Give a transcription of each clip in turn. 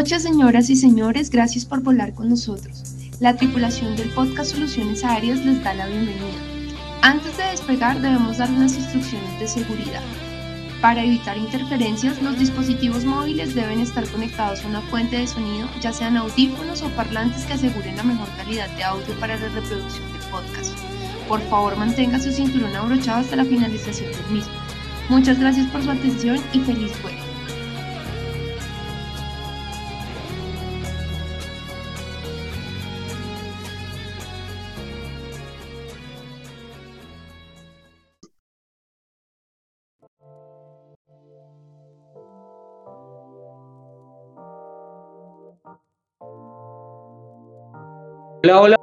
noches, señoras y señores. Gracias por volar con nosotros. La tripulación del podcast Soluciones Aéreas les da la bienvenida. Antes de despegar debemos dar unas instrucciones de seguridad. Para evitar interferencias, los dispositivos móviles deben estar conectados a una fuente de sonido, ya sean audífonos o parlantes que aseguren la mejor calidad de audio para la reproducción del podcast. Por favor, mantenga su cinturón abrochado hasta la finalización del mismo. Muchas gracias por su atención y feliz vuelo. Hola,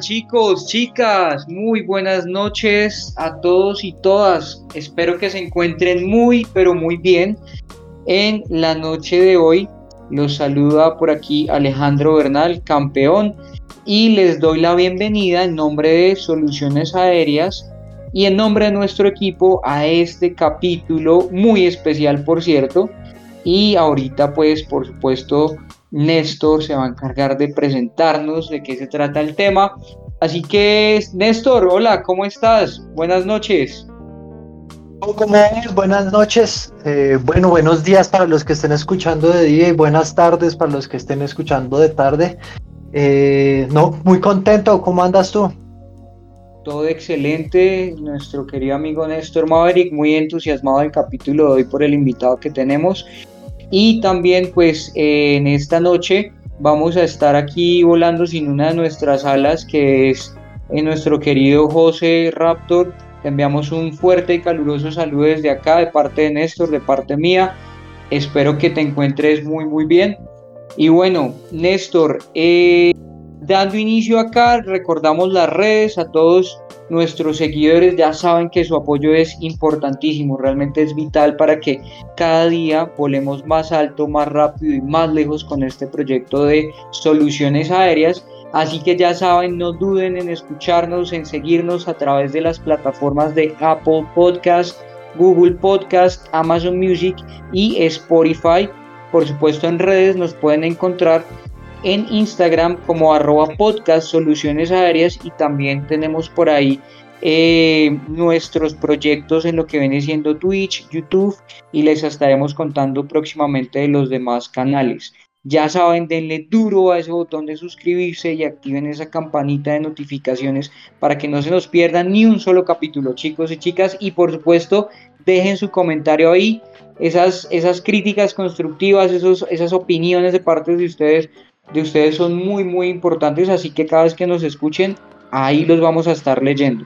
chicos, chicas, muy buenas noches a todos y todas. Espero que se encuentren muy, pero muy bien en la noche de hoy. Los saluda por aquí Alejandro Bernal, campeón, y les doy la bienvenida en nombre de Soluciones Aéreas y en nombre de nuestro equipo a este capítulo muy especial, por cierto. Y ahorita, pues, por supuesto, Néstor se va a encargar de presentarnos de qué se trata el tema. Así que, Néstor, hola, ¿cómo estás? Buenas noches. ¿Cómo es? Buenas noches. Eh, bueno, buenos días para los que estén escuchando de día y buenas tardes para los que estén escuchando de tarde. Eh, no, muy contento. ¿Cómo andas tú? Todo excelente. Nuestro querido amigo Néstor Maverick, muy entusiasmado del capítulo de hoy por el invitado que tenemos. Y también pues en esta noche vamos a estar aquí volando sin una de nuestras alas que es en nuestro querido José Raptor. Te enviamos un fuerte y caluroso saludo desde acá de parte de Néstor, de parte mía. Espero que te encuentres muy muy bien. Y bueno, Néstor, eh, dando inicio acá, recordamos las redes a todos nuestros seguidores ya saben que su apoyo es importantísimo, realmente es vital para que cada día volemos más alto, más rápido y más lejos con este proyecto de soluciones aéreas. Así que ya saben, no duden en escucharnos, en seguirnos a través de las plataformas de Apple Podcast, Google Podcast, Amazon Music y Spotify. Por supuesto en redes nos pueden encontrar en Instagram como arroba podcast soluciones aéreas y también tenemos por ahí eh, nuestros proyectos en lo que viene siendo Twitch, YouTube y les estaremos contando próximamente de los demás canales. Ya saben, denle duro a ese botón de suscribirse y activen esa campanita de notificaciones para que no se nos pierdan ni un solo capítulo, chicos y chicas. Y por supuesto, dejen su comentario ahí, esas, esas críticas constructivas, esos, esas opiniones de parte de ustedes de ustedes son muy, muy importantes, así que cada vez que nos escuchen, ahí los vamos a estar leyendo.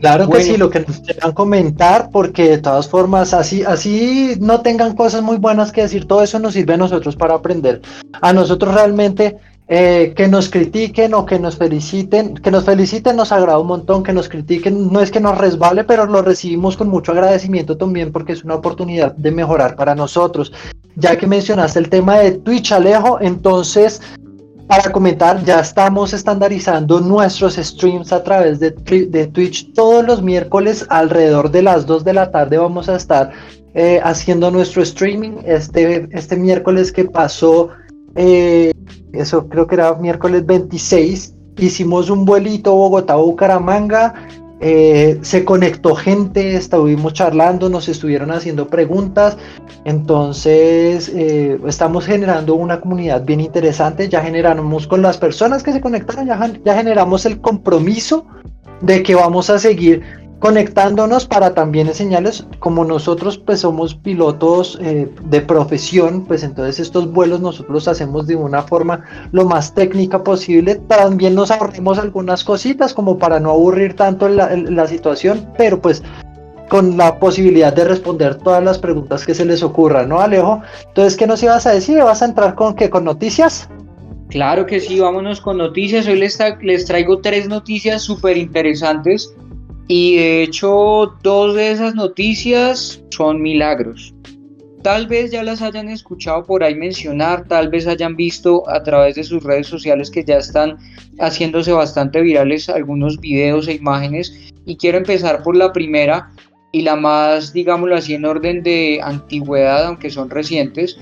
Claro que sí, lo que nos quieran comentar, porque de todas formas, así, así no tengan cosas muy buenas que decir, todo eso nos sirve a nosotros para aprender. A nosotros realmente eh, que nos critiquen o que nos feliciten, que nos feliciten nos agrada un montón, que nos critiquen no es que nos resbale, pero lo recibimos con mucho agradecimiento también porque es una oportunidad de mejorar para nosotros. Ya que mencionaste el tema de Twitch, Alejo, entonces para comentar, ya estamos estandarizando nuestros streams a través de, Twitch todos los miércoles alrededor de las 2 de la tarde vamos a estar eh, haciendo nuestro streaming. Este, este miércoles que pasó eh, eso creo que era miércoles 26, hicimos un vuelito Bogotá-Bucaramanga, eh, se conectó gente, estuvimos charlando, nos estuvieron haciendo preguntas, entonces eh, estamos generando una comunidad bien interesante, ya generamos con las personas que se conectaron, ya, ya generamos el compromiso de que vamos a seguir conectándonos para también enseñarles, como nosotros pues somos pilotos eh, de profesión, pues entonces estos vuelos nosotros hacemos de una forma lo más técnica posible, también nos ahorremos algunas cositas como para no aburrir tanto la, la situación, pero pues con la posibilidad de responder todas las preguntas que se les ocurran, ¿no, Alejo? Entonces, ¿qué nos ibas a decir? ¿Vas a entrar con qué? ¿Con noticias? Claro que sí, vámonos con noticias. Hoy les, les traigo tres noticias súper interesantes y de hecho, dos de esas noticias son milagros. Tal vez ya las hayan escuchado por ahí mencionar, tal vez hayan visto a través de sus redes sociales que ya están haciéndose bastante virales algunos videos e imágenes. Y quiero empezar por la primera y la más, digámoslo así, en orden de antigüedad, aunque son recientes.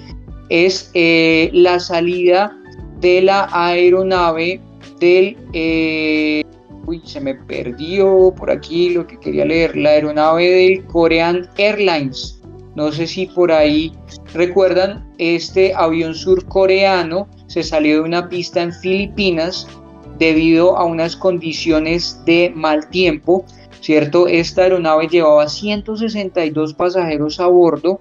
es eh, la salida de la aeronave del... Eh, uy, se me perdió por aquí lo que quería leer, la aeronave del Korean Airlines. No sé si por ahí recuerdan, este avión surcoreano se salió de una pista en Filipinas debido a unas condiciones de mal tiempo, ¿cierto? Esta aeronave llevaba 162 pasajeros a bordo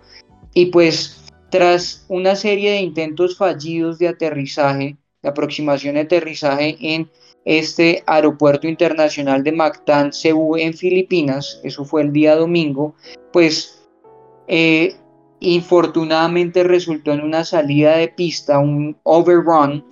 y pues tras una serie de intentos fallidos de aterrizaje, de aproximación de aterrizaje en este aeropuerto internacional de Mactan, Cebu, en Filipinas, eso fue el día domingo, pues eh, infortunadamente resultó en una salida de pista, un overrun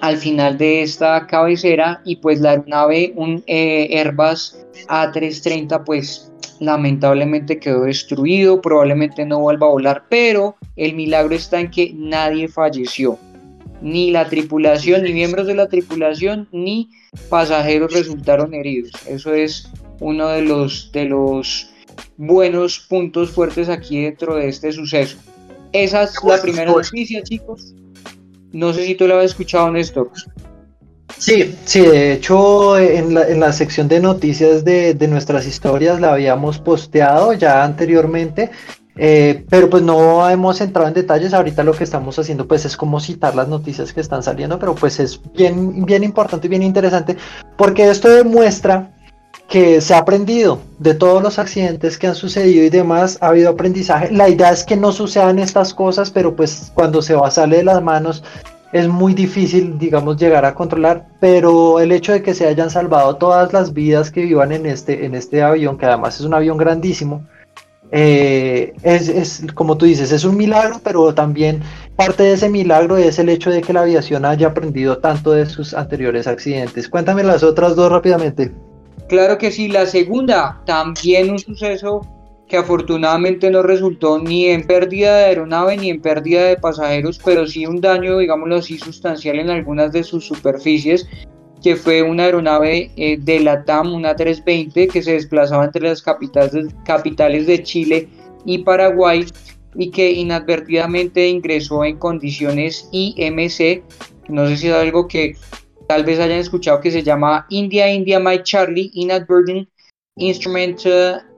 al final de esta cabecera y pues la aeronave, un eh, Airbus A330, pues lamentablemente quedó destruido, probablemente no vuelva a volar, pero el milagro está en que nadie falleció ni la tripulación, ni miembros de la tripulación, ni pasajeros resultaron heridos. Eso es uno de los, de los buenos puntos fuertes aquí dentro de este suceso. Esa es la primera noticia, chicos. No sé si tú la habías escuchado, Néstor. Sí, sí, de hecho en la, en la sección de noticias de, de, nuestras historias la habíamos posteado ya anteriormente eh, pero pues no hemos entrado en detalles, ahorita lo que estamos haciendo pues es como citar las noticias que están saliendo, pero pues es bien, bien importante y bien interesante porque esto demuestra que se ha aprendido de todos los accidentes que han sucedido y demás, ha habido aprendizaje. La idea es que no sucedan estas cosas, pero pues cuando se va sale de las manos es muy difícil, digamos, llegar a controlar, pero el hecho de que se hayan salvado todas las vidas que vivan en este, en este avión, que además es un avión grandísimo, eh, es, como tú dices, es un milagro, pero también parte de ese milagro es el hecho de que la aviación haya aprendido tanto de sus anteriores accidentes. Cuéntame las otras dos rápidamente. Claro que sí, la segunda, también un suceso que afortunadamente no resultó ni en pérdida de aeronave ni en pérdida de pasajeros, pero sí un daño, digámoslo así, sustancial en algunas de sus superficies que fue una aeronave eh, de la TAM, una 320, que se desplazaba entre las capitales, capitales de Chile y Paraguay y que inadvertidamente ingresó en condiciones IMC, no sé si es algo que tal vez hayan escuchado que se llama India India My Charlie Inadvertent Instrument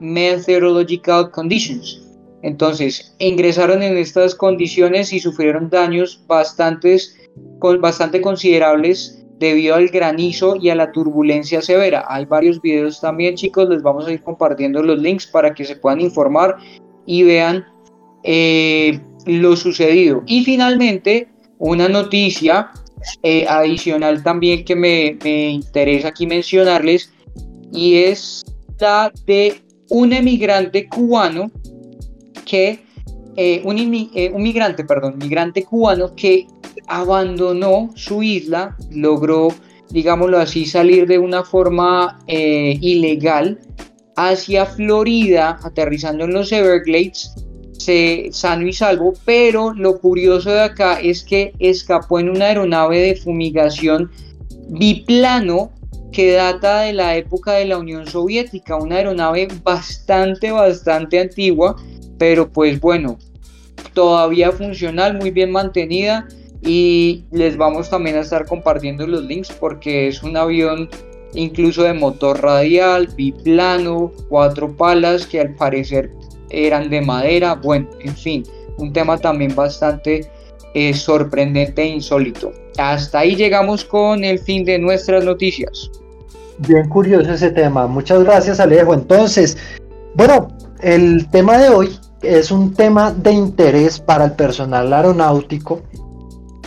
Methodological Conditions. Entonces, ingresaron en estas condiciones y sufrieron daños bastantes, bastante considerables debido al granizo y a la turbulencia severa. Hay varios videos también, chicos, les vamos a ir compartiendo los links para que se puedan informar y vean eh, lo sucedido. Y finalmente, una noticia eh, adicional también que me, interesa aquí mencionarles y es la de un emigrante cubano que eh, un, un, migrante, perdón, migrante cubano que abandonó su isla, logró, digámoslo así, salir de una forma eh, ilegal hacia Florida, aterrizando en los Everglades, se, sano y salvo, pero lo curioso de acá es que escapó en una aeronave de fumigación biplano que data de la época de la Unión Soviética, una aeronave bastante, bastante antigua, pero pues bueno, todavía funcional, muy bien mantenida y les vamos también a estar compartiendo los links porque es un avión incluso de motor radial, biplano, cuatro palas que al parecer eran de madera, bueno, en fin, un tema también bastante eh, sorprendente e insólito. Hasta ahí llegamos con el fin de nuestras noticias. Bien curioso ese tema, muchas gracias Alejo. Entonces, bueno, el tema de hoy es un tema de interés para el personal aeronáutico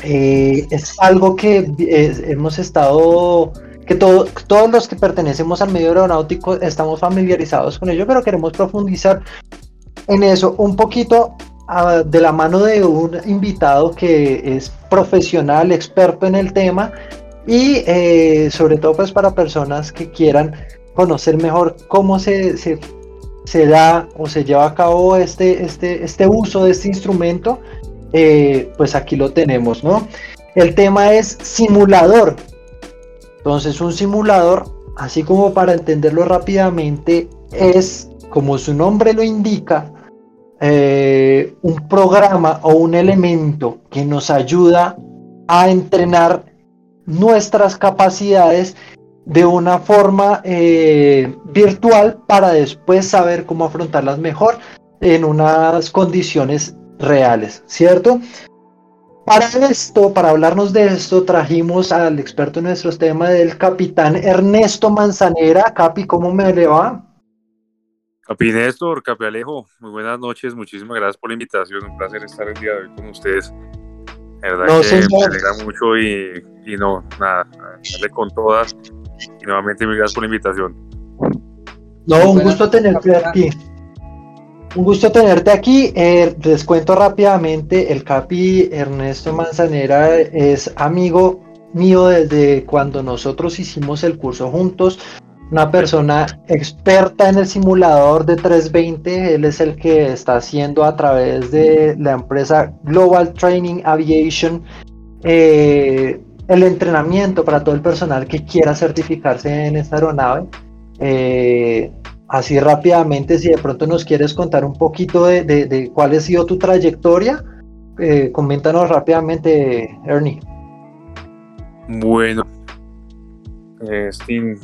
eh, es algo que hemos estado, que todos los que pertenecemos al medio aeronáutico estamos familiarizados con ello, pero queremos profundizar en eso un poquito ah, de la mano de un invitado que es profesional, experto en el tema y eh, sobre todo pues para personas que quieran conocer mejor cómo se, se, se da o se lleva a cabo este, este, este uso de este instrumento eh, pues aquí lo tenemos, ¿no? El tema es simulador. Entonces un simulador, así como para entenderlo rápidamente, es, como su nombre lo indica, eh, un programa o un elemento que nos ayuda a entrenar nuestras capacidades de una forma eh, virtual para después saber cómo afrontarlas mejor en unas condiciones reales, ¿cierto? Para esto, para hablarnos de esto, trajimos al experto en nuestros temas del capitán Ernesto Manzanera. Capi, ¿cómo me le va? Capi Néstor, Capi Alejo, muy buenas noches, muchísimas gracias por la invitación, un placer estar el día de hoy con ustedes. La verdad que me alegra mucho y, y no, nada, darle con todas. Y nuevamente, gracias por la invitación. No, un gusto tenerte aquí. Un gusto tenerte aquí. Eh, les cuento rápidamente, el Capi Ernesto Manzanera es amigo mío desde cuando nosotros hicimos el curso juntos. Una persona experta en el simulador de 320. Él es el que está haciendo a través de la empresa Global Training Aviation eh, el entrenamiento para todo el personal que quiera certificarse en esta aeronave. Eh, así rápidamente, si de pronto nos quieres contar un poquito de, cuál ha sido tu trayectoria, eh, coméntanos rápidamente, Ernie. Bueno, este,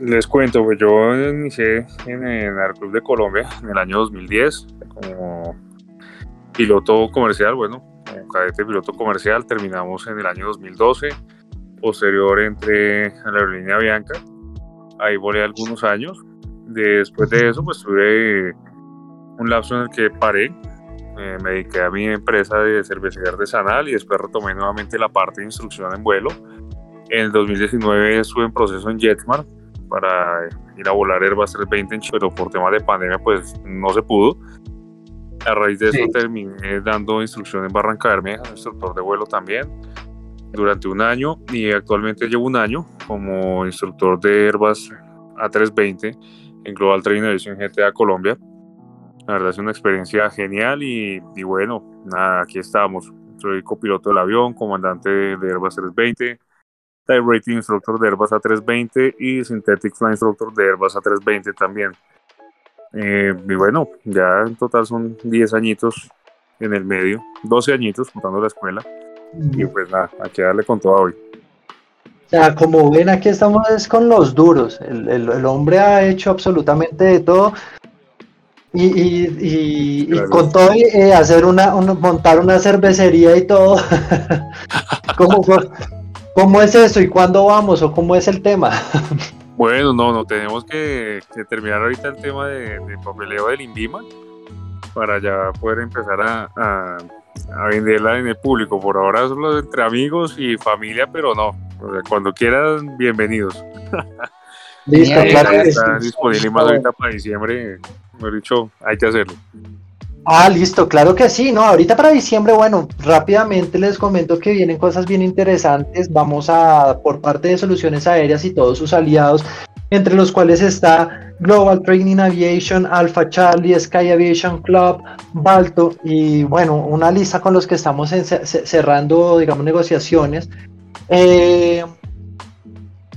les cuento, pues yo inicié en el Aeroclub de Colombia en el año 2010 como piloto comercial, bueno, como cadete piloto comercial, terminamos en el año 2012, posterior entré a la aerolínea Bianca, ahí volé algunos años, después de eso pues tuve un lapso en el que paré, eh, me dediqué a mi empresa de cervecería artesanal y después retomé nuevamente la parte de instrucción en vuelo. En el 2019 estuve en proceso en Jetmar para ir a volar Airbus 320, pero por temas de pandemia pues no se pudo. A raíz de eso terminé dando instrucción en Barranca Bermeja, instructor de vuelo también, durante un año y actualmente llevo un año como instructor de Airbus A320 en Global Training Aviation GTA Colombia. La verdad es una experiencia genial y, bueno, nada, aquí estamos. Soy copiloto del avión, comandante de Airbus 320, Type Rating Instructor de Airbus A320 y Synthetic Flying Instructor de Airbus A320 también. Eh, y bueno, ya en total son 10 añitos en el medio, 12 añitos contando la escuela. Y pues nada, aquí darle con todo hoy. Sea, como ven, aquí estamos es con los duros. El, el, hombre ha hecho absolutamente de todo. Y, y, y, con todo, eh, hacer una, montar una cervecería y todo. ¿Cómo, ¿Cómo es eso y cuándo vamos o cómo es el tema? Bueno, no, no, tenemos que, terminar ahorita el tema de, papeleo del INVIMA para ya poder empezar a, venderla en el público. Por ahora solo entre amigos y familia, pero no. Cuando quieran, bienvenidos. Listo, claro. Está disponible más ahorita para diciembre. Mejor dicho, hay que hacerlo. Ah, listo, claro que sí, ¿no? Ahorita para diciembre, bueno, rápidamente les comento que vienen cosas bien interesantes. Vamos a, por parte de Soluciones Aéreas y todos sus aliados, entre los cuales está Global Training Aviation, Alpha Charlie, Sky Aviation Club, Balto y bueno, una lista con los que estamos cerrando, digamos, negociaciones. Eh,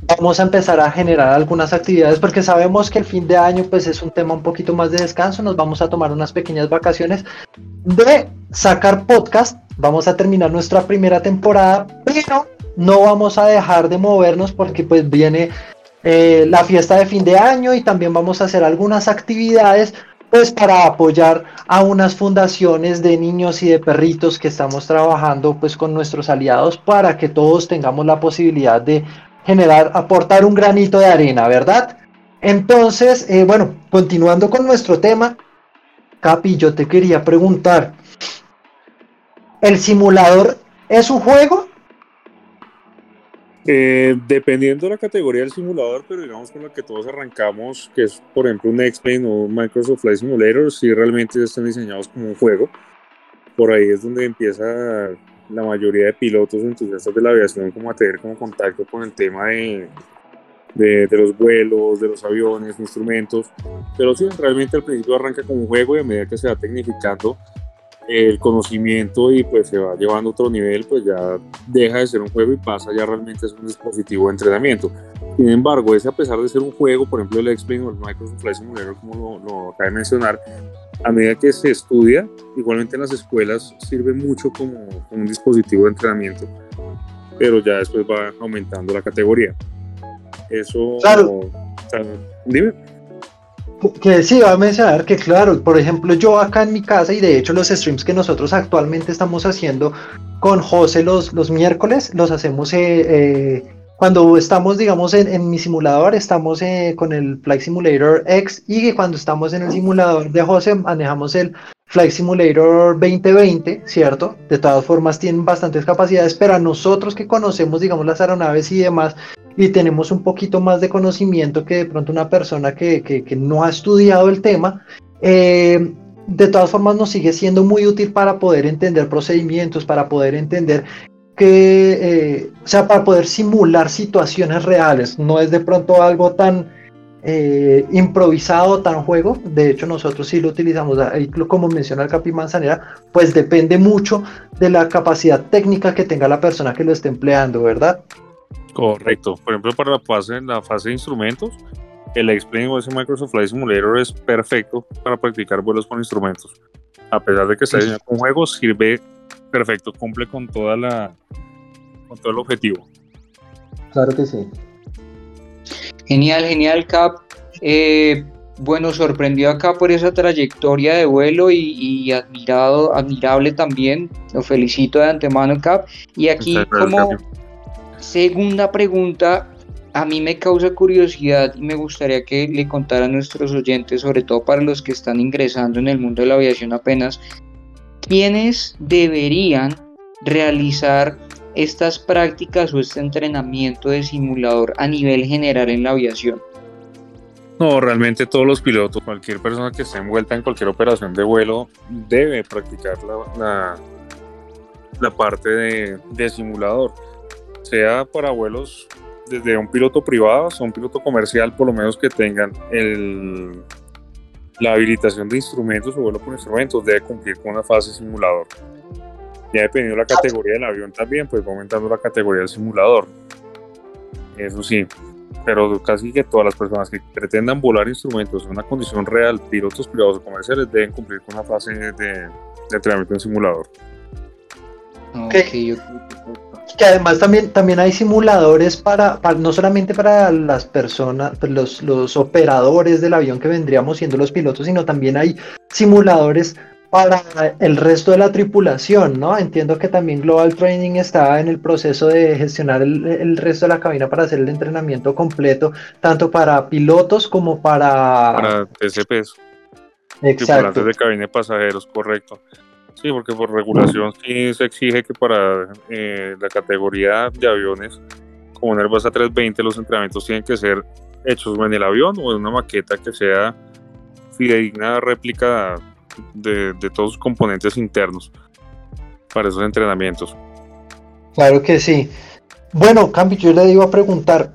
vamos a empezar a generar algunas actividades porque sabemos que el fin de año pues es un tema un poquito más de descanso, nos vamos a tomar unas pequeñas vacaciones de sacar podcast, vamos a terminar nuestra primera temporada, pero no vamos a dejar de movernos porque pues viene eh, la fiesta de fin de año y también vamos a hacer algunas actividades pues para apoyar a unas fundaciones de niños y de perritos que estamos trabajando pues con nuestros aliados para que todos tengamos la posibilidad de generar, aportar un granito de arena, ¿verdad? Entonces, eh, bueno, continuando con nuestro tema, Capi, yo te quería preguntar, ¿el simulador es un juego? Eh, dependiendo de la categoría del simulador, pero digamos con la que todos arrancamos, que es por ejemplo un X-Plane o Microsoft Flight Simulator, si realmente están diseñados como un juego. Por ahí es donde empieza la mayoría de pilotos entusiastas de la aviación como a tener como contacto con el tema de, de, los vuelos, de los aviones, instrumentos, pero sí, realmente al principio arranca como un juego y a medida que se va tecnificando, el conocimiento y pues se va llevando a otro nivel, pues ya deja de ser un juego y pasa ya realmente a ser un dispositivo de entrenamiento. Sin embargo, ese a pesar de ser un juego, por ejemplo el X-Plane o el Microsoft Flight Simulator, como lo, lo acabé de mencionar, a medida que se estudia, igualmente en las escuelas sirve mucho como, como un dispositivo de entrenamiento, pero ya después va aumentando la categoría. Eso... Claro. dime. Que sí, va a mencionar que claro, por ejemplo, yo acá en mi casa y de hecho los streams que nosotros actualmente estamos haciendo con José los, los miércoles, los hacemos eh, eh, cuando estamos, digamos, en, mi simulador, estamos eh, con el Flight Simulator X y cuando estamos en el simulador de José manejamos el Flight Simulator 2020, ¿cierto? De todas formas tienen bastantes capacidades, pero a nosotros que conocemos, digamos, las aeronaves y demás, y tenemos un poquito más de conocimiento que de pronto una persona que, que, no ha estudiado el tema, eh, de todas formas nos sigue siendo muy útil para poder entender procedimientos, para poder entender que, eh, o sea, para poder simular situaciones reales. No es de pronto algo tan eh, improvisado, tan juego. De hecho, nosotros sí lo utilizamos, como menciona el Capi Manzanera, pues depende mucho de la capacidad técnica que tenga la persona que lo esté empleando, ¿verdad? Correcto. Por ejemplo, para la fase, la fase de instrumentos, el Explain o ese Microsoft Flight Simulator es perfecto para practicar vuelos con instrumentos. A pesar de que está diseñado con juego, sirve perfecto, cumple con toda la con todo el objetivo. Claro que sí. Genial, genial, Cap. Eh, bueno, sorprendió acá por esa trayectoria de vuelo y, admirado, admirable también. Lo felicito de antemano, Cap. Y aquí como, Segunda pregunta, a mí me causa curiosidad y me gustaría que le contara a nuestros oyentes, sobre todo para los que están ingresando en el mundo de la aviación apenas, ¿quiénes deberían realizar estas prácticas o este entrenamiento de simulador a nivel general en la aviación? No, realmente todos los pilotos, cualquier persona que esté envuelta en cualquier operación de vuelo, debe practicar la, parte de simulador sea para vuelos desde un piloto privado hasta un piloto comercial, por lo menos que tengan el, la habilitación de instrumentos o vuelo con instrumentos, debe cumplir con una fase simulador. Ya dependiendo de la categoría del avión también, pues va aumentando la categoría del simulador. Eso sí, pero casi que todas las personas que pretendan volar instrumentos en una condición real, pilotos privados o comerciales, deben cumplir con una fase de, entrenamiento en simulador. Okay que además también, también hay simuladores para, no solamente para las personas, pues los, los operadores del avión que vendríamos siendo los pilotos, sino también hay simuladores para el resto de la tripulación, ¿no? Entiendo que también Global Training está en el proceso de gestionar el, resto de la cabina para hacer el entrenamiento completo, tanto para pilotos como para... Para TCPs. Exacto. de cabina de pasajeros, correcto. Sí, porque por regulación sí se exige que para eh, la categoría de aviones como un Airbus A320 los entrenamientos tienen que ser hechos en el avión o en una maqueta que sea fidedigna réplica de, de todos sus componentes internos para esos entrenamientos. Claro que sí. Bueno, Campi, yo le iba a preguntar,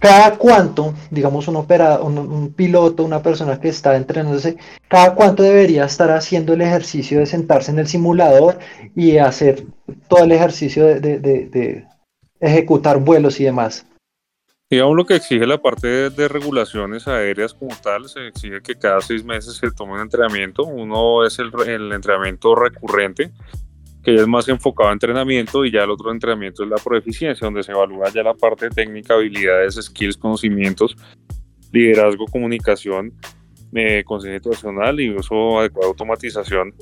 cada cuánto, digamos, un operador, un, piloto, una persona que está entrenándose, cada cuánto debería estar haciendo el ejercicio de sentarse en el simulador y hacer todo el ejercicio de, ejecutar vuelos y demás. Digamos lo que exige la parte de, regulaciones aéreas como tal, se exige que cada seis meses se tome un entrenamiento. Uno es el entrenamiento recurrente, que ya es más enfocado a entrenamiento y ya el otro entrenamiento es la proeficiencia, donde se evalúa ya la parte técnica, habilidades, skills, conocimientos, liderazgo, comunicación, eh, consejo situacional y uso adecuado de automatización,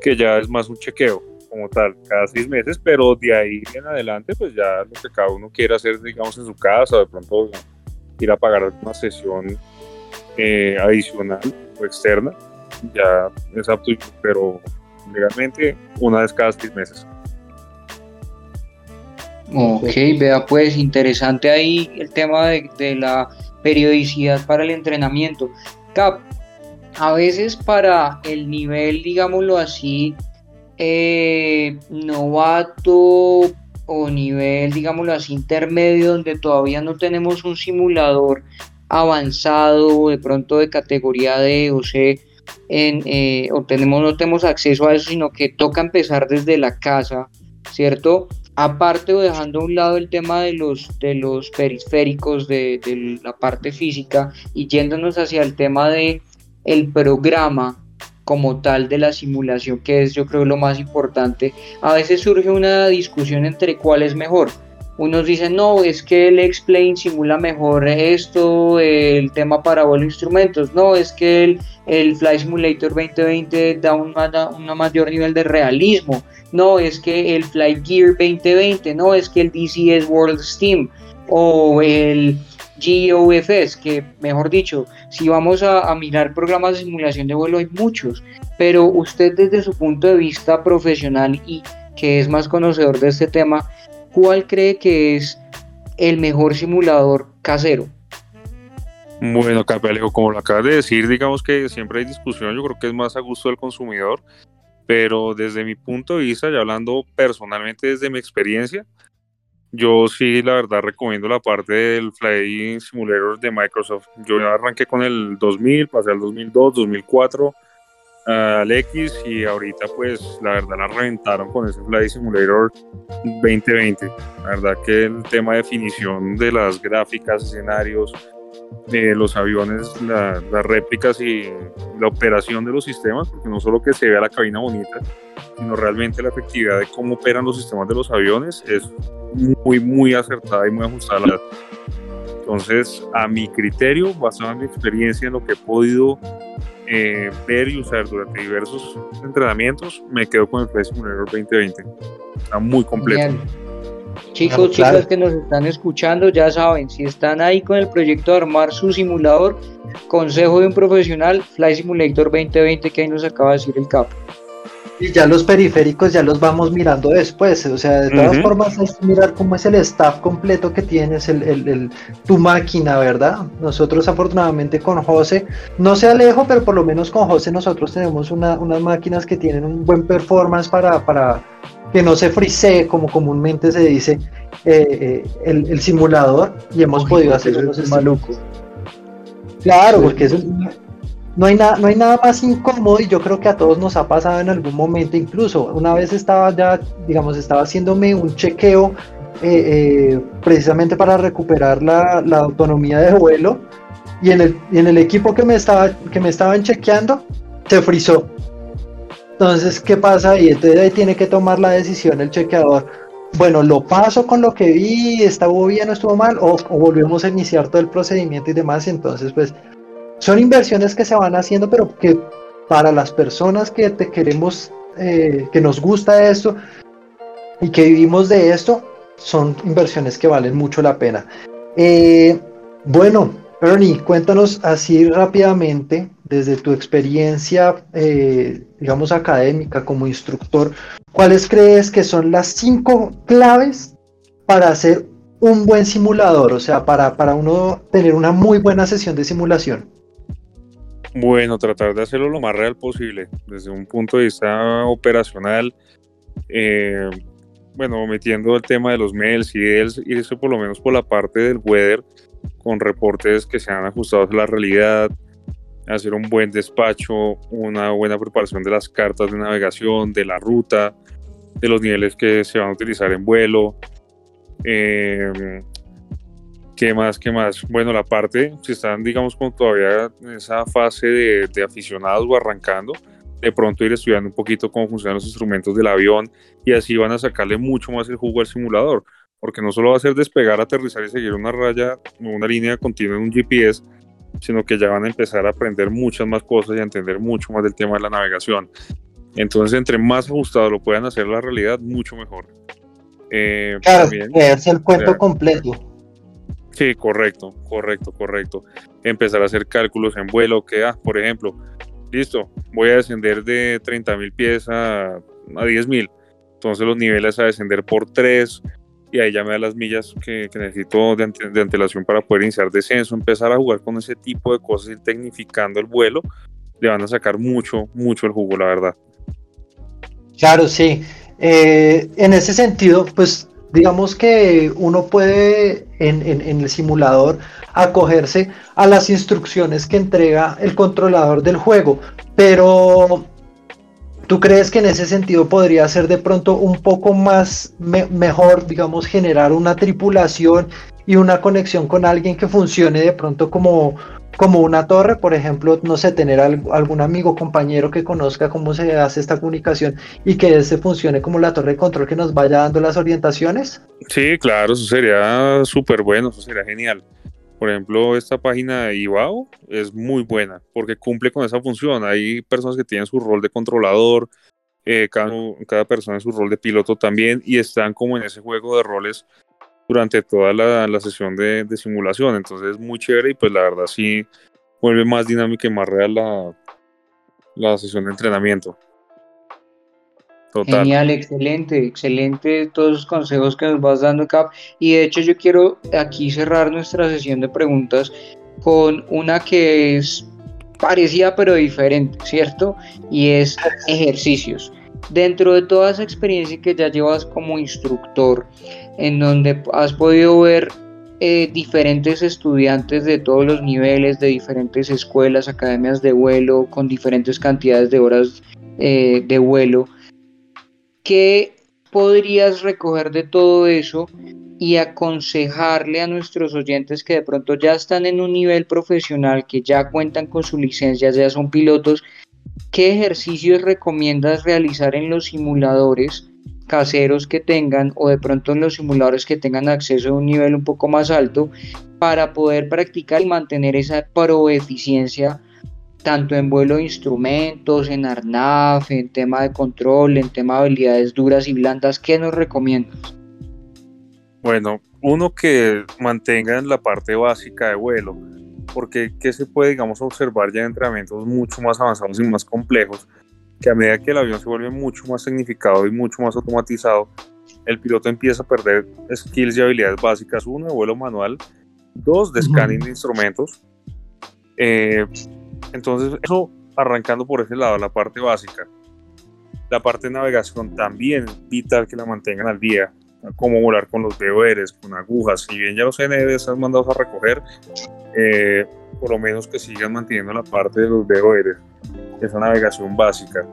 que ya es más un chequeo como tal, cada seis meses, pero de ahí en adelante, pues ya lo que cada uno quiera hacer, digamos, en su casa, de pronto ir a pagar una sesión eh, adicional o externa, ya es apto, pero legalmente una vez cada seis meses. Ok, vea pues interesante ahí el tema de, la periodicidad para el entrenamiento. Cap, a veces para el nivel, digámoslo así, eh, novato o nivel, digámoslo así, intermedio, donde todavía no tenemos un simulador avanzado, de pronto de categoría D o C, en, eh, no tenemos acceso a eso, sino que toca empezar desde la casa, ¿cierto? Aparte o dejando a un lado el tema de los, de los periféricos, de, de la parte física y yéndonos hacia el tema de el programa como tal de la simulación, que es yo creo lo más importante, a veces surge una discusión entre cuál es mejor. Unos dicen, no, es que el X-Plane simula mejor esto, el tema para vuelo instrumentos. No, es que el, el Fly Simulator 2020 da un, mayor nivel de realismo. No, es que el Fly Gear 2020. No, es que el DCS World Steam. O el GOFS, que mejor dicho, si vamos a, mirar programas de simulación de vuelo hay muchos, pero usted desde su punto de vista profesional y que es más conocedor de este tema, ¿cuál cree que es el mejor simulador casero? Bueno, Capelejo, como lo acabas de decir, digamos que siempre hay discusión, yo creo que es más a gusto del consumidor, pero desde mi punto de vista, y hablando personalmente desde mi experiencia, yo sí, la verdad, recomiendo la parte del Fly Simulator de Microsoft. Yo arranqué con el 2000, pasé al 2002, 2004, al X y ahorita pues la verdad la reventaron con ese Fly Simulator 2020. La verdad que el tema de definición de las gráficas, escenarios, de los aviones, las réplicas y la operación de los sistemas, porque no solo que se vea la cabina bonita, sino realmente la efectividad de cómo operan los sistemas de los aviones es muy, muy acertada y muy ajustada. Entonces, a mi criterio, basado en mi experiencia, en lo que he podido eh, ver y usar durante diversos entrenamientos, me quedo con el Flight Simulator 2020. Está muy completo. Chicos, chicas que nos están escuchando, ya saben, si están ahí con el proyecto de armar su simulador, consejo de un profesional, Fly Simulator 2020, que ahí nos acaba de decir el capo. Y ya los periféricos ya los vamos mirando después, o sea, de todas formas hay que mirar cómo es el staff completo que tienes, el, el, tu máquina, ¿verdad? Nosotros afortunadamente con José, no se alejo, pero por lo menos con José nosotros tenemos unas máquinas que tienen un buen performance para, para que no se frisee, como comúnmente se dice, eh, eh, el, simulador, y hemos podido hacer unos maluco. Claro, porque eso es no hay, nada, no hay nada más incómodo y yo creo que a todos nos ha pasado en algún momento, incluso una vez estaba ya, digamos, estaba haciéndome un chequeo eh, eh, precisamente para recuperar la, autonomía de vuelo y en el, en el equipo que me, estaba, que me estaban chequeando se frizó. Entonces, ¿qué pasa? Y entonces ahí tiene que tomar la decisión el chequeador. Bueno, lo paso con lo que vi, estuvo bien o estuvo mal, o, o volvemos a iniciar todo el procedimiento y demás. Entonces, pues son inversiones que se van haciendo, pero que para las personas que te queremos, eh, que nos gusta esto y que vivimos de esto, son inversiones que valen mucho la pena. Eh, bueno, Ernie, cuéntanos así rápidamente, desde tu experiencia, eh, digamos, académica como instructor, ¿cuáles crees que son las cinco claves para hacer un buen simulador? O sea, para, para uno tener una muy buena sesión de simulación. Bueno, tratar de hacerlo lo más real posible, desde un punto de vista operacional, eh, bueno, metiendo el tema de los mails y irse por lo menos por la parte del weather, con reportes que sean ajustados a la realidad, hacer un buen despacho, una buena preparación de las cartas de navegación, de la ruta, de los niveles que se van a utilizar en vuelo, eh, ¿Qué más? ¿Qué más? Bueno, la parte, si están, digamos, como todavía en esa fase de, aficionados o arrancando, de pronto ir estudiando un poquito cómo funcionan los instrumentos del avión y así van a sacarle mucho más el jugo al simulador, porque no solo va a ser despegar, aterrizar y seguir una raya o una línea continua en un GPS, sino que ya van a empezar a aprender muchas más cosas y a entender mucho más del tema de la navegación. Entonces, entre más ajustado lo puedan hacer la realidad, mucho mejor. Eh, claro, es el cuento completo. Sí, correcto, correcto, correcto. Empezar a hacer cálculos en vuelo, que, ah, por ejemplo, listo, voy a descender de 30.000 pies a, a 10.000. Entonces los niveles a descender por 3 y ahí ya me da las millas que, necesito de, antelación para poder iniciar descenso, empezar a jugar con ese tipo de cosas, y tecnificando el vuelo, le van a sacar mucho, mucho el jugo, la verdad. Claro, sí. Eh, en ese sentido, pues digamos que uno puede en, el simulador acogerse a las instrucciones que entrega el controlador del juego, pero ¿tú crees que en ese sentido podría ser de pronto un poco más mejor, digamos, generar una tripulación y una conexión con alguien que funcione de pronto como, como una torre, por ejemplo, no sé, tener algún amigo, compañero que conozca cómo se hace esta comunicación y que ese funcione como la torre de control que nos vaya dando las orientaciones? Sí, claro, eso sería súper bueno, eso sería genial. Por ejemplo, esta página de IBAO es muy buena porque cumple con esa función. Hay personas que tienen su rol de controlador, eh, cada, persona en su rol de piloto también y están como en ese juego de roles durante toda la, sesión de, de, simulación. Entonces es muy chévere y pues la verdad sí vuelve más dinámica y más real la, la sesión de entrenamiento. Genial, excelente, excelente todos los consejos que nos vas dando, Cap. Y de hecho yo quiero aquí cerrar nuestra sesión de preguntas con una que es parecida pero diferente, ¿cierto? Y es ejercicios. Dentro de toda esa experiencia que ya llevas como instructor, en donde has podido ver eh, diferentes estudiantes de todos los niveles, de diferentes escuelas, academias de vuelo, con diferentes cantidades de horas eh, de vuelo, ¿Qué podrías recoger de todo eso y aconsejarle a nuestros oyentes que de pronto ya están en un nivel profesional, que ya cuentan con su licencia, ya son pilotos? ¿Qué ejercicios recomiendas realizar en los simuladores caseros que tengan o de pronto los simuladores que tengan acceso a un nivel un poco más alto para poder practicar y mantener esa proeficiencia tanto en vuelo de instrumentos, en ARNAF, en tema de control, en tema de habilidades duras y blandas, ¿qué nos recomiendas? Bueno, uno que mantengan la parte básica de vuelo, porque ¿qué se puede, digamos, observar ya en entrenamientos mucho más avanzados y más complejos? Que a medida que el avión se vuelve mucho más significado y mucho más automatizado, el piloto empieza a perder skills y habilidades básicas, uno de vuelo manual, dos de scanning de instrumentos, eh, entonces, eso arrancando por ese lado, la parte básica. La parte de navegación también vital que la mantengan al día, como volar con los DORs, con agujas. Si bien ya los ND están mandados a recoger, eh, por lo menos que sigan manteniendo la parte de los DORs, esa navegación básica.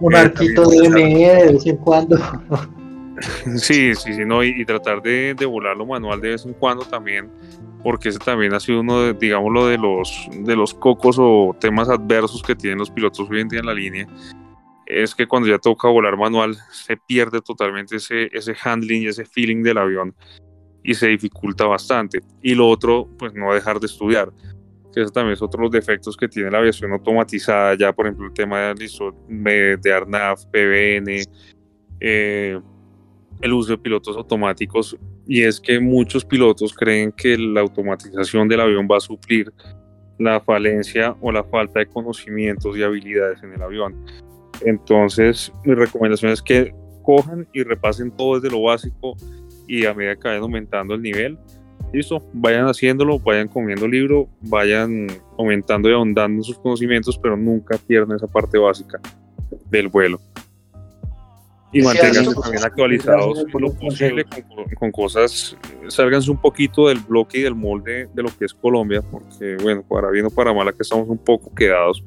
Un eh, arquito de NE de vez en cuando. sí, sí, sí, no, y, tratar de, de volarlo manual de vez en cuando también porque ese también ha sido uno de, digámoslo, de los, de los cocos o temas adversos que tienen los pilotos hoy en día en la línea, es que cuando ya toca volar manual se pierde totalmente ese, ese handling y ese feeling del avión y se dificulta bastante. Y lo otro, pues no dejar de estudiar, que eso también es otro de los defectos que tiene la aviación automatizada, ya por ejemplo el tema de, de ARNAV, PBN, eh, el uso de pilotos automáticos y es que muchos pilotos creen que la automatización del avión va a suplir la falencia o la falta de conocimientos y habilidades en el avión. Entonces, mi recomendación es que cojan y repasen todo desde lo básico y a medida que vayan aumentando el nivel, listo, vayan haciéndolo, vayan comiendo libro, vayan aumentando y ahondando sus conocimientos, pero nunca pierdan esa parte básica del vuelo. Y manténganse también actualizados lo posible con, cosas, salganse un poquito del bloque y del molde de lo que es Colombia, porque bueno, para bien o para mal, que estamos un poco quedados.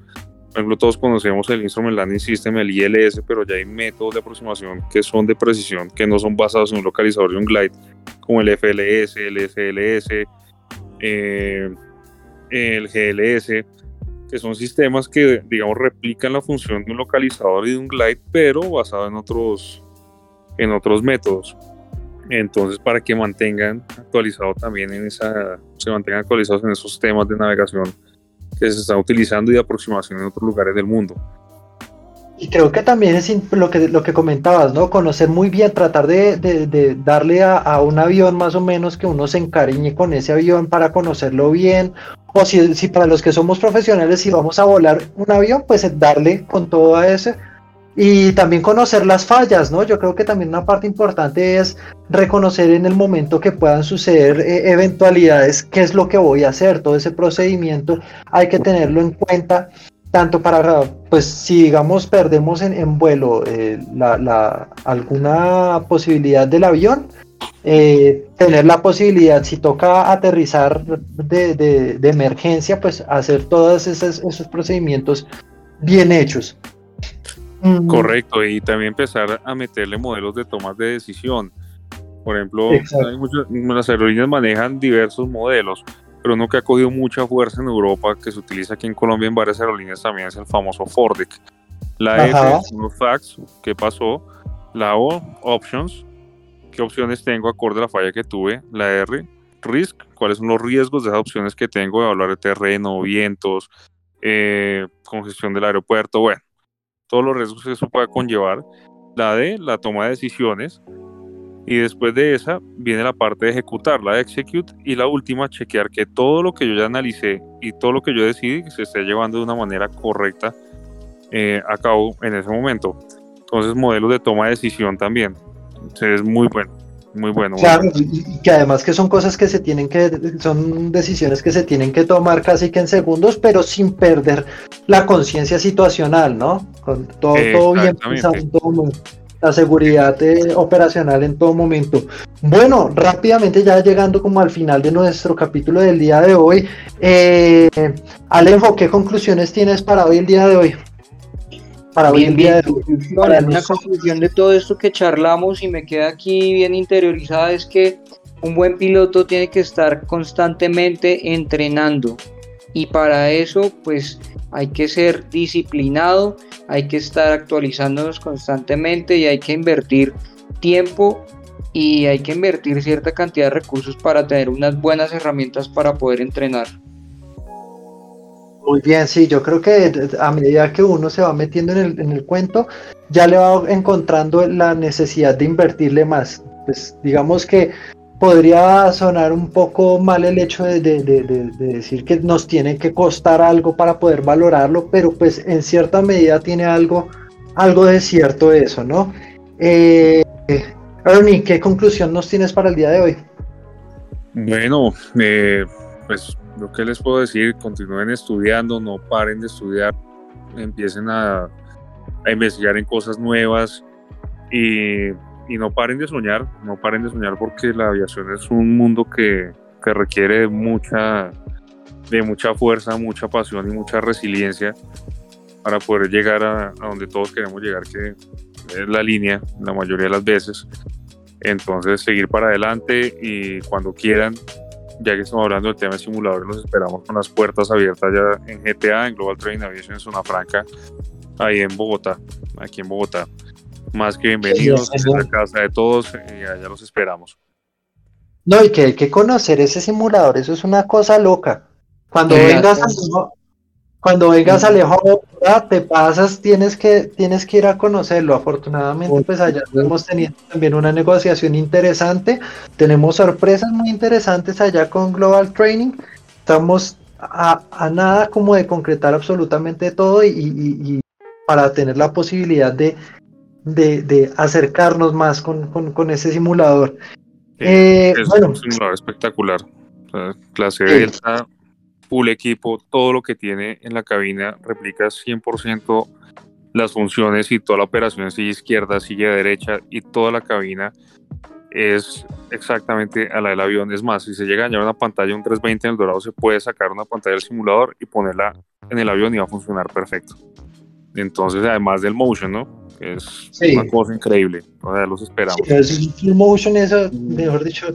Por ejemplo, todos conocemos el Instrument Landing System, el ILS, pero ya hay métodos de aproximación que son de precisión, que no son basados en un localizador de un glide, como el FLS, el SLS, eh, el GLS, que son sistemas que, digamos, replican la función de un localizador y de un glide, pero basado en otros, en otros métodos. Entonces, para que mantengan actualizado también en esa, se mantengan actualizados en esos temas de navegación que se están utilizando y de aproximación en otros lugares del mundo. Y creo que también es lo que, lo que comentabas, ¿no? Conocer muy bien, tratar de, de, darle a, un avión más o menos que uno se encariñe con ese avión para conocerlo bien. O si, si para los que somos profesionales, si vamos a volar un avión, pues darle con todo a ese. Y también conocer las fallas, ¿no? Yo creo que también una parte importante es reconocer en el momento que puedan suceder eh, eventualidades, qué es lo que voy a hacer, todo ese procedimiento hay que tenerlo en cuenta tanto para, pues si digamos perdemos en, vuelo eh, la, alguna posibilidad del avión, eh, tener la posibilidad, si toca aterrizar de, emergencia, pues hacer todos esos, procedimientos bien hechos. Mm. Correcto, y también empezar a meterle modelos de tomas de decisión. Por ejemplo, las aerolíneas manejan diversos modelos, pero uno que ha cogido mucha fuerza en Europa, que se utiliza aquí en Colombia en varias aerolíneas también, es el famoso Fordic. La F, unos facts, ¿qué pasó? La O, options, qué opciones tengo acorde a la falla que tuve. La R, risk, cuáles son los riesgos de esas opciones que tengo, de hablar de terreno, vientos, eh, congestión del aeropuerto, bueno, todos los riesgos que eso pueda conllevar. La D, la toma de decisiones. Y después de esa viene la parte de ejecutar, la de execute. Y la última, chequear que todo lo que yo ya analicé y todo lo que yo decidí se esté llevando de una manera correcta eh, a cabo en ese momento. Entonces, modelos de toma de decisión también. es muy bueno muy bueno. Claro, y que además que son cosas que se tienen que, son decisiones que se tienen que tomar casi que en segundos, pero sin perder la conciencia situacional, ¿no? Con todo, todo bien pensado en todo. La seguridad eh, operacional en todo momento. Bueno, rápidamente ya llegando como al final de nuestro capítulo del día de hoy. Eh, Alenjo, ¿qué conclusiones tienes para hoy el día de hoy? para bien, bien, una conclusión de todo esto que charlamos y me queda aquí bien interiorizada es que un buen piloto tiene que estar constantemente entrenando y para eso pues hay que ser disciplinado, hay que estar actualizándonos constantemente y hay que invertir tiempo y hay que invertir cierta cantidad de recursos para tener unas buenas herramientas para poder entrenar. Muy bien, sí, yo creo que a medida que uno se va metiendo en el, en el cuento, ya le va encontrando la necesidad de invertirle más. Pues digamos que podría sonar un poco mal el hecho de, decir que nos tiene que costar algo para poder valorarlo, pero pues en cierta medida tiene algo, algo de cierto eso, ¿no? Eh, Ernie, ¿qué conclusión nos tienes para el día de hoy? Bueno, eh, pues lo que les puedo decir, continúen estudiando, no paren de estudiar, empiecen a, investigar en cosas nuevas y, no paren de soñar, no paren de soñar porque la aviación es un mundo que, requiere mucha, de mucha fuerza, mucha pasión y mucha resiliencia para poder llegar a, a donde todos queremos llegar, que es la línea la mayoría de las veces. Entonces seguir para adelante y cuando quieran ya que estamos hablando del tema de simuladores, los esperamos con las puertas abiertas ya en GTA, en Global Training Aviation en Zona Franca, ahí en Bogotá, aquí en Bogotá. Más que bienvenidos, es la casa de todos y allá los esperamos. No, y que hay que conocer ese simulador, eso es una cosa loca. Cuando vengas a, cuando vengas a Alejo, te pasas, tienes que, tienes que ir a conocerlo. Afortunadamente, pues allá hemos tenido también una negociación interesante. Tenemos sorpresas muy interesantes allá con Global Training. Estamos a, nada como de concretar absolutamente todo y, para tener la posibilidad de, de, acercarnos más con, ese simulador. Eh, es un simulador espectacular. clase Delta, full equipo, todo lo que tiene en la cabina replica 100% las funciones y toda la operación silla izquierda, silla derecha y toda la cabina es exactamente a la del avión. Es más, si se llega a dañar una pantalla un 320 en el Dorado, se puede sacar una pantalla del simulador y ponerla en el avión y va a funcionar perfecto. Entonces, además del motion, ¿no? Es una cosa increíble. O sea, los esperamos. Sí, el motion, eso, mejor dicho,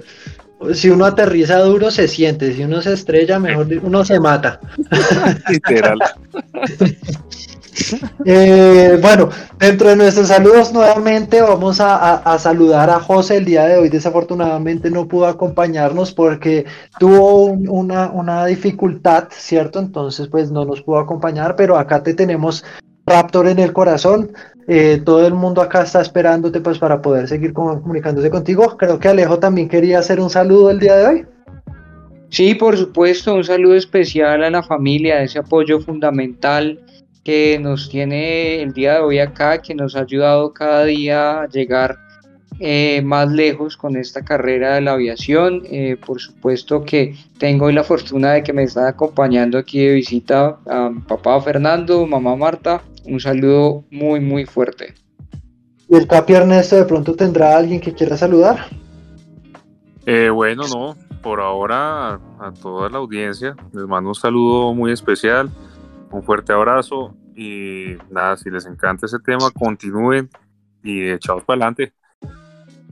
si uno aterriza duro se siente, si uno se estrella, mejor uno se mata. Literal. Eh, bueno, dentro de nuestros saludos nuevamente vamos a, saludar a José el día de hoy. Desafortunadamente no pudo acompañarnos porque tuvo una, una dificultad, ¿cierto? Entonces pues no nos pudo acompañar, pero acá te tenemos Raptor en el corazón. Eh, todo el mundo acá está esperándote pues para poder seguir comunicándose contigo. Creo que Alejo también quería hacer un saludo el día de hoy. Sí, por supuesto, un saludo especial a la familia, ese apoyo fundamental que nos tiene el día de hoy acá, que nos ha ayudado cada día a llegar eh, más lejos con esta carrera de la aviación. Eh, por supuesto que tengo hoy la fortuna de que me están acompañando aquí de visita a mi papá Fernando, mamá Marta. Un saludo muy, muy fuerte. ¿Y el Capi Ernesto de pronto tendrá alguien que quiera saludar? Eh, bueno, no, por ahora a toda la audiencia les mando un saludo muy especial, un fuerte abrazo Y nada, si les encanta ese tema, continúen y echados para adelante.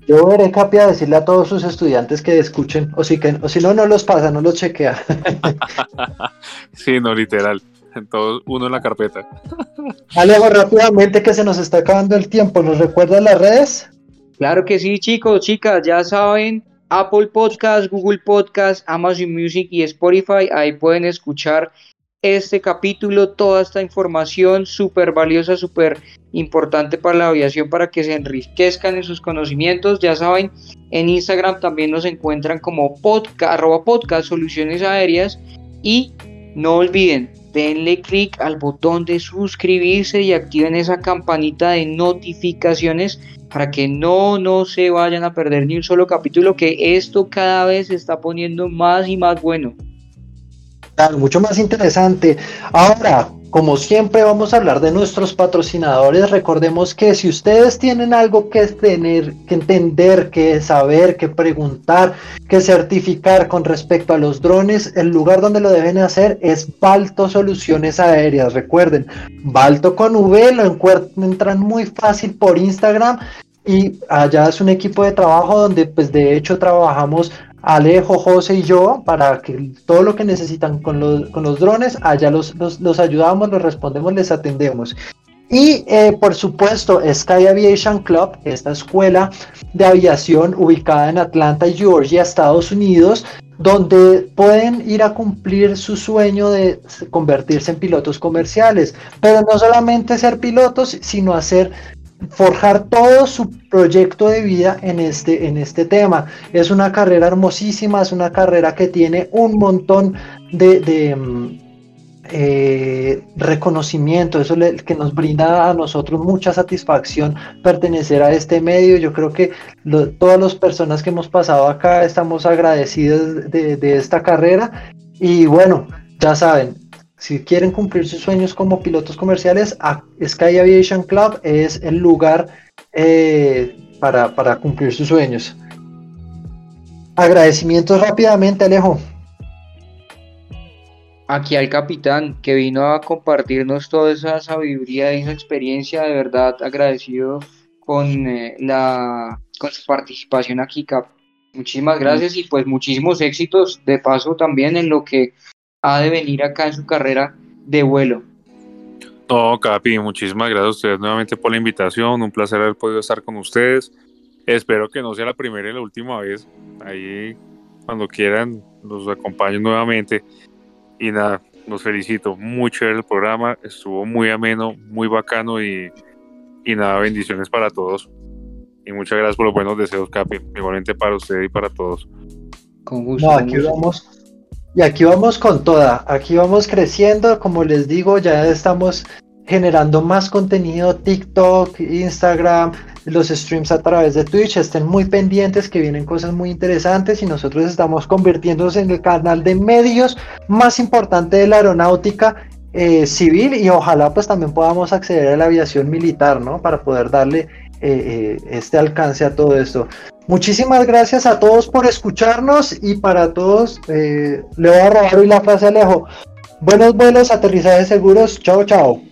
Yo veré Capi a decirle a todos sus estudiantes que escuchen, o si, que, o si no, no los pasa, no los chequea. sí, no, literal. Entonces, uno en la carpeta. Alejo, rápidamente que se nos está acabando el tiempo, ¿nos recuerdas las redes? Claro que sí, chicos, chicas, ya saben, Apple Podcast, Google Podcast, Amazon Music y Spotify, ahí pueden escuchar este capítulo, toda esta información súper valiosa, súper importante para la aviación para que se enriquezcan en sus conocimientos. Ya saben, en Instagram también nos encuentran como podcast, arroba podcast soluciones aéreas y no olviden, denle clic al botón de suscribirse y activen esa campanita de notificaciones para que no, no se vayan a perder ni un solo capítulo, que esto cada vez se está poniendo más y más bueno mucho más interesante. Ahora, como siempre vamos a hablar de nuestros patrocinadores, recordemos que si ustedes tienen algo que tener, que entender, que saber, que preguntar, que certificar con respecto a los drones, el lugar donde lo deben hacer es Balto Soluciones Aéreas. Recuerden, Balto con V lo encuentran muy fácil por Instagram y allá es un equipo de trabajo donde pues de hecho trabajamos Alejo, José y yo para que todo lo que necesitan con los, drones, allá los, los, ayudamos, los respondemos, les atendemos. Y eh, por supuesto, Sky Aviation Club, esta escuela de aviación ubicada en Atlanta, Georgia, Estados Unidos, donde pueden ir a cumplir su sueño de convertirse en pilotos comerciales, pero no solamente ser pilotos, sino hacer forjar todo su proyecto de vida en este, en este tema. Es una carrera hermosísima, es una carrera que tiene un montón de, mm, eh, reconocimiento, eso que nos brinda a nosotros mucha satisfacción pertenecer a este medio. Yo creo que todas las personas que hemos pasado acá estamos agradecidos de, de esta carrera y bueno, ya saben, si quieren cumplir sus sueños como pilotos comerciales, Sky Aviation Club es el lugar eh, para, para, cumplir sus sueños. Agradecimientos rápidamente, Alejo. Aquí al capitán que vino a compartirnos toda esa sabiduría y esa experiencia, de verdad agradecido con, eh, la, con su participación aquí, Cap. Muchísimas gracias y pues muchísimos éxitos de paso también en lo que ha de venir acá en su carrera de vuelo. No, Capi, muchísimas gracias a ustedes nuevamente por la invitación. Un placer haber podido estar con ustedes. Espero que no sea la primera y la última vez. Ahí, cuando quieran, los acompaño nuevamente. Y nada, los felicito. Mucho el programa. Estuvo muy ameno, muy bacano y, y nada, bendiciones para todos. Y muchas gracias por los buenos deseos, Capi. Igualmente para usted y para todos. Con gusto. aquí vamos y aquí vamos con toda, aquí vamos creciendo, como les digo, ya estamos generando más contenido, TikTok, Instagram, los streams a través de Twitch, estén muy pendientes que vienen cosas muy interesantes y nosotros estamos convirtiéndonos en el canal de medios más importante de la aeronáutica eh, civil y ojalá pues también podamos acceder a la aviación militar, ¿no? Para poder darle eh, eh, este alcance a todo esto. Muchísimas gracias a todos por escucharnos y para todos eh, le voy a robar hoy la frase Alejo. Buenos vuelos, aterrizajes seguros. Chao, chao.